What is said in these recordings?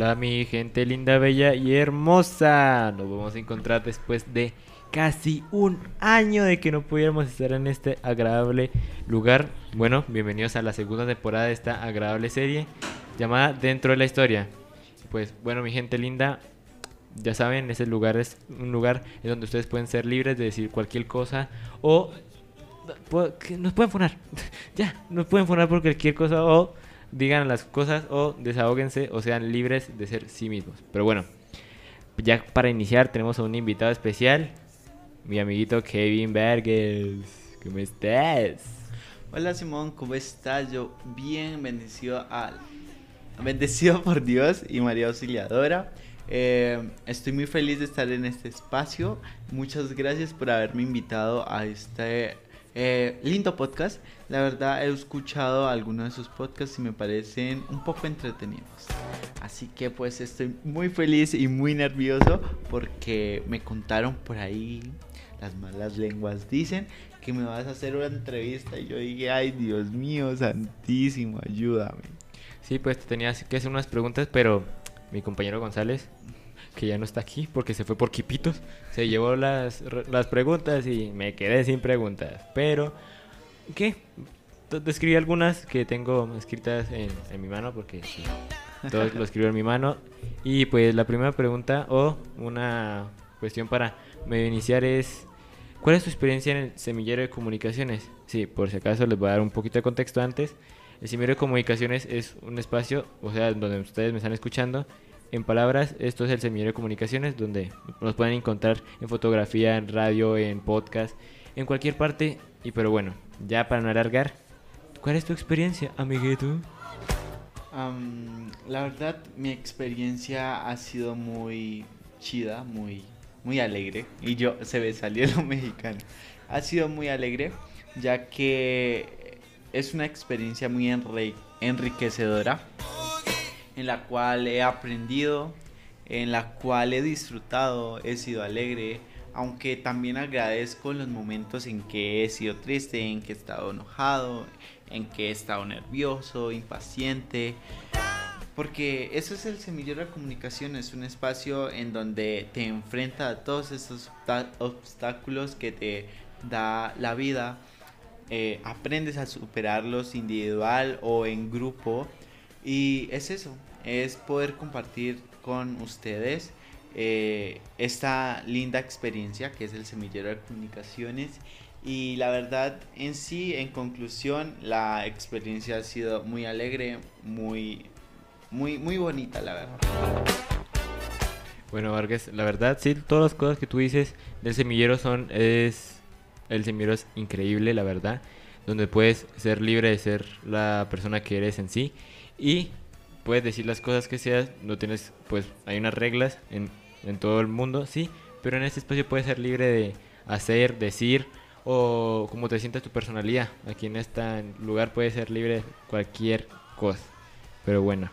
Hola mi gente linda, bella y hermosa. Nos vamos a encontrar después de casi un año de que no pudiéramos estar en este agradable lugar. Bueno, bienvenidos a la segunda temporada de esta agradable serie llamada Dentro de la Historia. Pues bueno, mi gente linda, ya saben, ese lugar es un lugar en donde ustedes pueden ser libres de decir cualquier cosa o nos pueden fonar. ya, nos pueden fonar por cualquier cosa o digan las cosas o desahóguense o sean libres de ser sí mismos. Pero bueno, ya para iniciar tenemos a un invitado especial, mi amiguito Kevin Berges. ¿Cómo estás? Hola Simón, ¿cómo estás? Yo bien bendecido al bendecido por Dios y María Auxiliadora. Eh, estoy muy feliz de estar en este espacio. Muchas gracias por haberme invitado a este eh, lindo podcast. La verdad he escuchado algunos de sus podcasts y me parecen un poco entretenidos. Así que pues estoy muy feliz y muy nervioso porque me contaron por ahí, las malas lenguas dicen que me vas a hacer una entrevista y yo dije, ay Dios mío, santísimo, ayúdame. Sí, pues te tenías que hacer unas preguntas, pero mi compañero González que ya no está aquí porque se fue por Quipitos. Se llevó las, las preguntas y me quedé sin preguntas. Pero, ¿qué? Describí algunas que tengo escritas en, en mi mano porque todo lo escribo en mi mano. Y pues la primera pregunta o una cuestión para medio iniciar es... ¿Cuál es tu experiencia en el semillero de comunicaciones? Sí, por si acaso les voy a dar un poquito de contexto antes. El semillero de comunicaciones es un espacio, o sea, donde ustedes me están escuchando, en palabras, esto es el Semillero de Comunicaciones, donde nos pueden encontrar en fotografía, en radio, en podcast, en cualquier parte. Y pero bueno, ya para no alargar, ¿cuál es tu experiencia, amiguito? la verdad, mi experiencia ha sido muy chida, muy, muy alegre. Y yo, se ve salió lo mexicano. Ha sido muy alegre, ya que es una experiencia muy enriquecedora en la cual he aprendido, en la cual he disfrutado, he sido alegre, aunque también agradezco los momentos en que he sido triste, en que he estado enojado, en que he estado nervioso, impaciente. Porque eso es el semillero de comunicación, es un espacio en donde te enfrenta a todos esos obstáculos que te da la vida. Eh, aprendes a superarlos individual o en grupo. Y es eso, es poder compartir con ustedes eh, esta linda experiencia que es el semillero de comunicaciones. Y la verdad en sí en conclusión la experiencia ha sido muy alegre muy muy muy bonita la verdad. Bueno Vargas la verdad sí todas las cosas que tú dices del semillero son es el semillero es increíble la verdad donde puedes ser libre de ser la persona que eres en sí. Y puedes decir las cosas que seas, no tienes, pues hay unas reglas en, en todo el mundo, sí, pero en este espacio puedes ser libre de hacer, decir o como te sientas tu personalidad. Aquí en este lugar puedes ser libre de cualquier cosa. Pero bueno,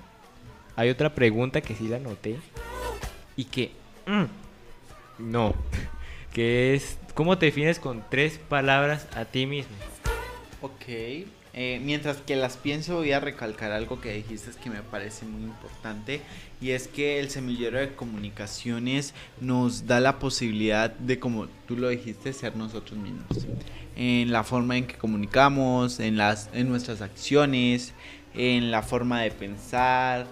hay otra pregunta que sí la noté y que mm, no, que es ¿cómo te defines con tres palabras a ti mismo? Ok, eh, mientras que las pienso voy a recalcar algo que dijiste que me parece muy importante y es que el semillero de comunicaciones nos da la posibilidad de, como tú lo dijiste, ser nosotros mismos. En la forma en que comunicamos, en, las, en nuestras acciones, en la forma de pensar,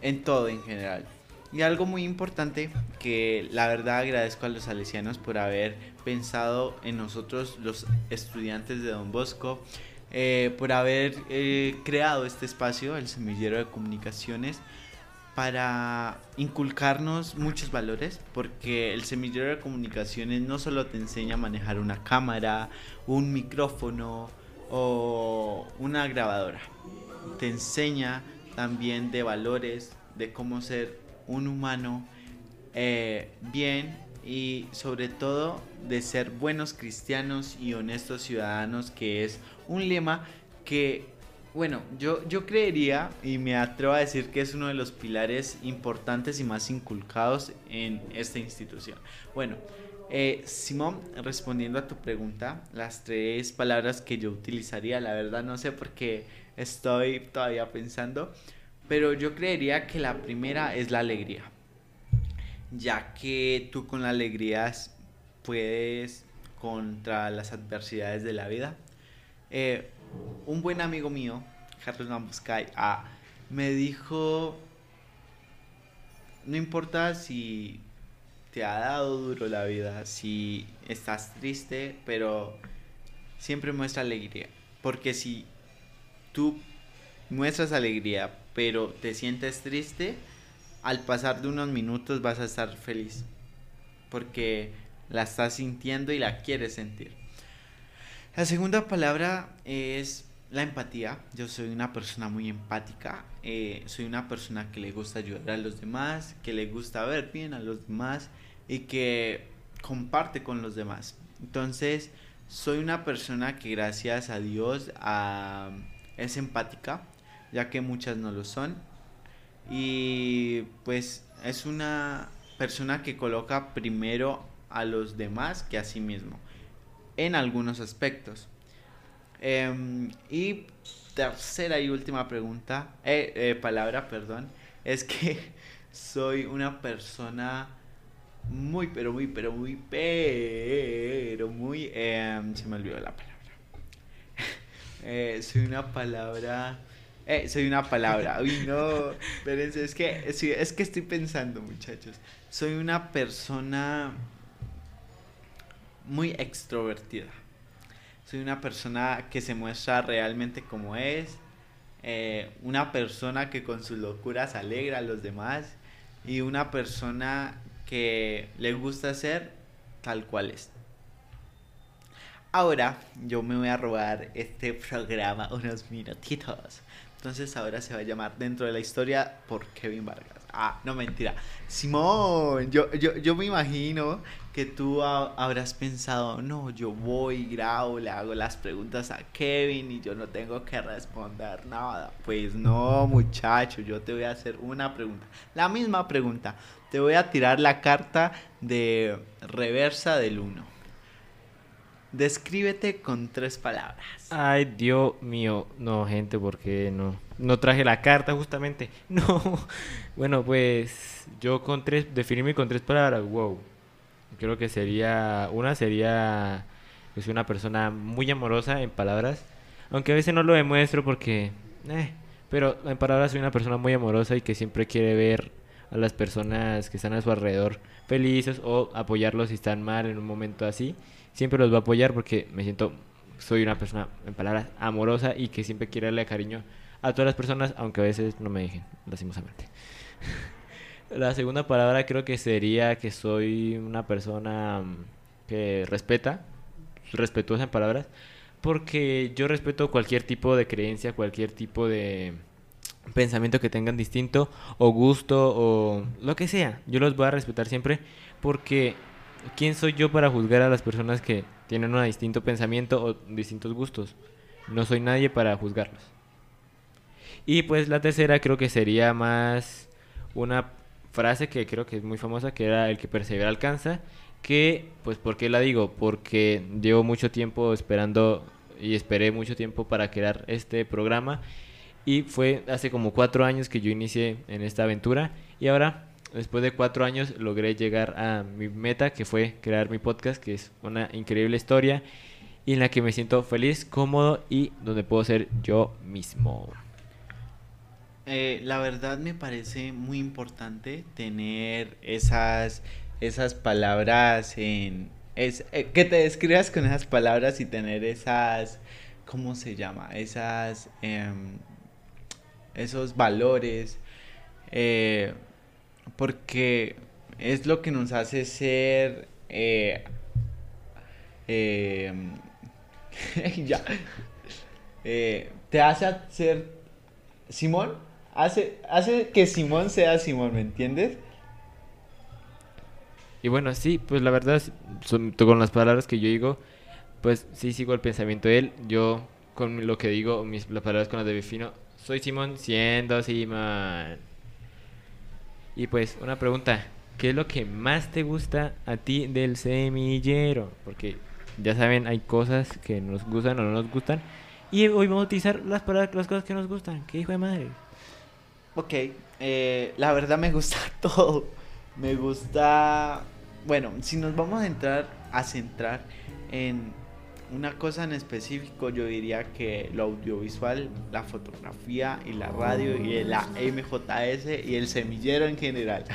en todo en general. Y algo muy importante que la verdad agradezco a los salesianos por haber pensado en nosotros los estudiantes de Don Bosco eh, por haber eh, creado este espacio, el semillero de comunicaciones, para inculcarnos muchos valores, porque el semillero de comunicaciones no solo te enseña a manejar una cámara, un micrófono o una grabadora, te enseña también de valores, de cómo ser un humano eh, bien y sobre todo de ser buenos cristianos y honestos ciudadanos, que es un lema que, bueno, yo, yo creería y me atrevo a decir que es uno de los pilares importantes y más inculcados en esta institución. Bueno, eh, Simón, respondiendo a tu pregunta, las tres palabras que yo utilizaría, la verdad no sé por qué estoy todavía pensando, Pero yo creería que la primera es la alegría. Ya que tú con la alegría puedes contra las adversidades de la vida. Eh, un buen amigo mío, Carlos Mambuscay, ah, me dijo, no importa si te ha dado duro la vida, si estás triste, pero siempre muestra alegría. Porque si tú muestras alegría, pero te sientes triste, al pasar de unos minutos vas a estar feliz. Porque la estás sintiendo y la quieres sentir. La segunda palabra es la empatía. Yo soy una persona muy empática. Eh, soy una persona que le gusta ayudar a los demás, que le gusta ver bien a los demás y que comparte con los demás. Entonces, soy una persona que gracias a Dios es empática, ya que muchas no lo son. Y pues es una persona que coloca primero a los demás que a sí mismo, en algunos aspectos. Em, y tercera y última pregunta, eh, eh, palabra, perdón, es que soy una persona muy, pero muy, pero muy, pero muy, em, se me olvidó la palabra. Eh, soy una palabra, soy una palabra, uy no, es que, es que estoy pensando muchachos, soy una persona muy extrovertida. Soy una persona que se muestra realmente como es. Eh, una persona que con sus locuras alegra a los demás. Y una persona que le gusta ser tal cual es. Ahora yo me voy a robar este programa unos minutitos. Entonces ahora se va a llamar Dentro de la Historia por Kevin Vargas. Ah, no mentira. Simón, yo, yo, yo me imagino que tú habrás pensado, no, yo voy, grabo, le hago las preguntas a Kevin y yo no tengo que responder nada. Pues no, muchacho, yo te voy a hacer una pregunta. La misma pregunta. Te voy a tirar la carta de reversa del 1. Descríbete con tres palabras. Ay, Dios mío. No, gente, porque no? No traje la carta justamente. No. Bueno, pues yo con tres, definirme con tres palabras. Wow. Creo que sería, una sería que soy una persona muy amorosa en palabras. Aunque a veces no lo demuestro porque, eh, pero en palabras soy una persona muy amorosa y que siempre quiere ver a las personas que están a su alrededor felices o apoyarlos si están mal en un momento así siempre los voy a apoyar porque me siento, soy una persona, en palabras, amorosa y que siempre quiere darle cariño a todas las personas, aunque a veces no me dejen, lastimosamente. La segunda palabra creo que sería que soy una persona mm, que respeta, respetuosa en palabras, porque yo respeto cualquier tipo de creencia, cualquier tipo de pensamiento que tengan distinto o gusto o lo que sea. Yo los voy a respetar siempre porque ¿quién soy yo para juzgar a las personas que tienen un distinto pensamiento o distintos gustos? No soy nadie para juzgarlos. Y pues la tercera creo que sería más una frase que creo que es muy famosa, que era el que persevera alcanza, que pues ¿por qué la digo? Porque llevo mucho tiempo esperando y esperé mucho tiempo para crear este programa y fue hace como cuatro años que yo inicié en esta aventura y ahora después de cuatro años logré llegar a mi meta, que fue crear mi podcast, que es una increíble historia y en la que me siento feliz, cómodo y donde puedo ser yo mismo. Eh, la verdad me parece muy importante tener esas, esas palabras en... Es, eh, que te describas con esas palabras y tener esas... ¿Cómo se llama? Esas... Em, esos valores. Eh, porque es lo que nos hace ser... Eh, eh, ya. Eh, te hace ser Simón, hace, hace que Simón sea Simón, ¿me entiendes? Y bueno, sí, pues la verdad, con las palabras que yo digo, pues sí sigo el pensamiento de él. Yo con lo que digo, mis las palabras con las de Bifino, soy Simón siendo Simón. Y pues una pregunta, ¿qué es lo que más te gusta a ti del semillero? Porque ya saben, hay cosas que nos gustan o no nos gustan. Y hoy vamos a utilizar las palabras, las cosas que nos gustan. ¿Qué hijo de madre? Ok, eh, la verdad me gusta todo. Me gusta, bueno, si nos vamos a entrar a centrar en una cosa en específico, yo diría que lo audiovisual, la fotografía y la radio y la MJS y el semillero en general.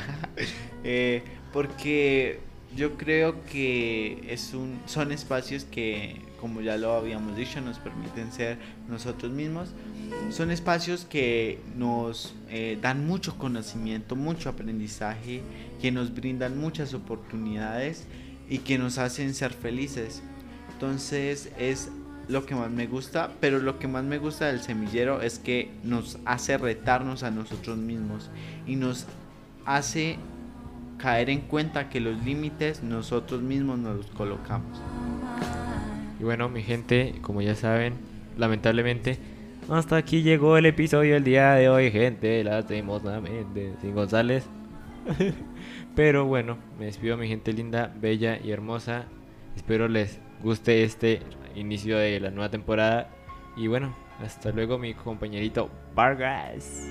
Eh, porque yo creo que es un, son espacios que, como ya lo habíamos dicho, nos permiten ser nosotros mismos. Son espacios que nos eh, dan mucho conocimiento, mucho aprendizaje, que nos brindan muchas oportunidades y que nos hacen ser felices. Entonces es lo que más me gusta, pero lo que más me gusta del semillero es que nos hace retarnos a nosotros mismos y nos hace caer en cuenta que los límites nosotros mismos nos los colocamos. Y bueno, mi gente, como ya saben, lamentablemente, hasta aquí llegó el episodio del día de hoy, gente, lastimosamente, sin González. Pero bueno, me despido mi gente linda, bella y hermosa. Espero les guste este inicio de la nueva temporada. Y bueno, hasta luego mi compañerito Vargas.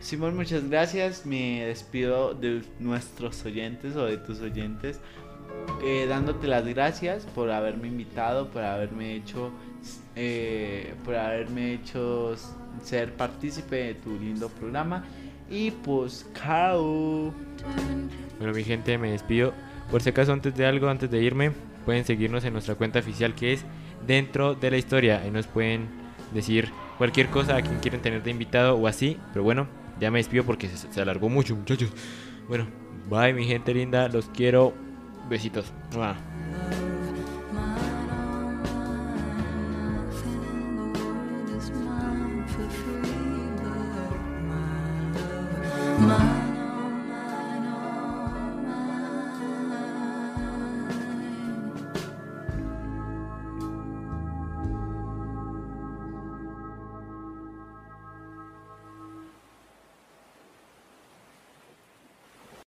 Simón, muchas gracias. Me despido de nuestros oyentes o de tus oyentes. Eh, dándote las gracias por haberme invitado, por haberme hecho, eh, por haberme hecho ser partícipe de tu lindo programa. Y pues, chao. Bueno, mi gente, me despido. Por si acaso, antes de algo, antes de irme, pueden seguirnos en nuestra cuenta oficial que es Dentro de la Historia. Ahí nos pueden decir cualquier cosa a quien quieren tener de invitado o así. Pero bueno, ya me despido porque se, alargó mucho, muchachos. Bueno, bye, mi gente linda. Los quiero. Besitos.